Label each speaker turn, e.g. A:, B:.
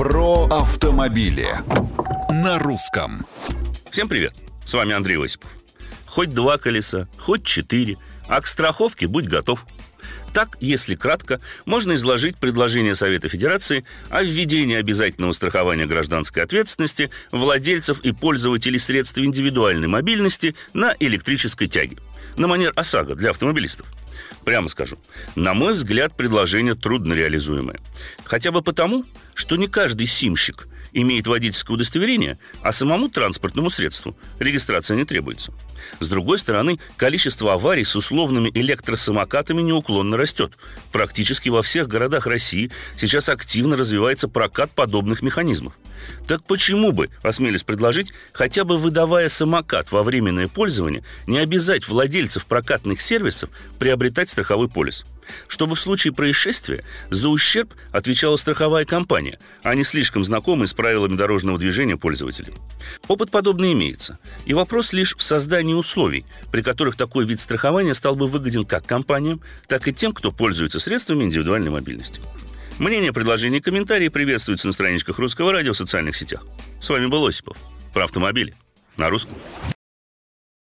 A: Про автомобили на русском.
B: Всем привет! С вами Андрей Осипов. Хоть два колеса, хоть четыре, а к страховке будь готов. Так, если кратко, можно изложить предложение Совета Федерации о введении обязательного страхования гражданской ответственности владельцев и пользователей средств индивидуальной мобильности на электрической тяге. На манер ОСАГО для автомобилистов. Прямо скажу, на мой взгляд, предложение трудно реализуемое. Хотя бы потому, что не каждый симщик имеет водительское удостоверение, а самому транспортному средству регистрация не требуется. С другой стороны, количество аварий с условными электросамокатами неуклонно растет. Практически во всех городах России сейчас активно развивается прокат подобных механизмов. Так почему бы, осмелюсь предложить, хотя бы выдавая самокат во временное пользование, не обязать владельцев прокатных сервисов приобретать страховой полис? чтобы в случае происшествия за ущерб отвечала страховая компания, а не слишком знакомые с правилами дорожного движения пользователи. Опыт подобный имеется. И вопрос лишь в создании условий, при которых такой вид страхования стал бы выгоден как компаниям, так и тем, кто пользуется средствами индивидуальной мобильности. Мнения, предложения комментарии приветствуются на страничках Русского радио в социальных сетях. С вами был Осипов. Про автомобили. На русском.